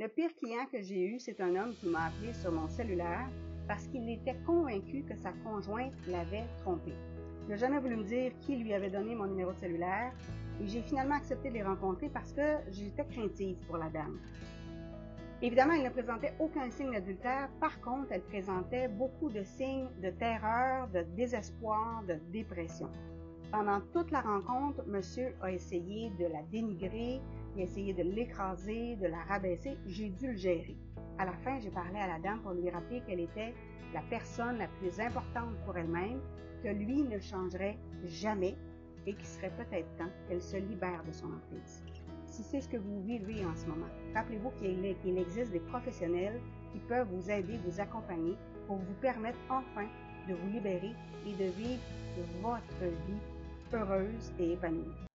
Le pire client que j'ai eu, c'est un homme qui m'a appelé sur mon cellulaire parce qu'il était convaincu que sa conjointe l'avait trompé. Il n'a jamais voulu me dire qui lui avait donné mon numéro de cellulaire et j'ai finalement accepté de les rencontrer parce que j'étais craintive pour la dame. Évidemment, elle ne présentait aucun signe d'adultère. Par contre, elle présentait beaucoup de signes de terreur, de désespoir, de dépression. Pendant toute la rencontre, monsieur a essayé de la dénigrer, il a essayé de l'écraser, de la rabaisser. J'ai dû le gérer. À la fin, j'ai parlé à la dame pour lui rappeler qu'elle était la personne la plus importante pour elle-même, que lui ne changerait jamais et qu'il serait peut-être temps qu'elle se libère de son emprise si c'est ce que vous vivez en ce moment. Rappelez-vous qu'il existe des professionnels qui peuvent vous aider, vous accompagner pour vous permettre enfin de vous libérer et de vivre votre vie heureuse et épanouie.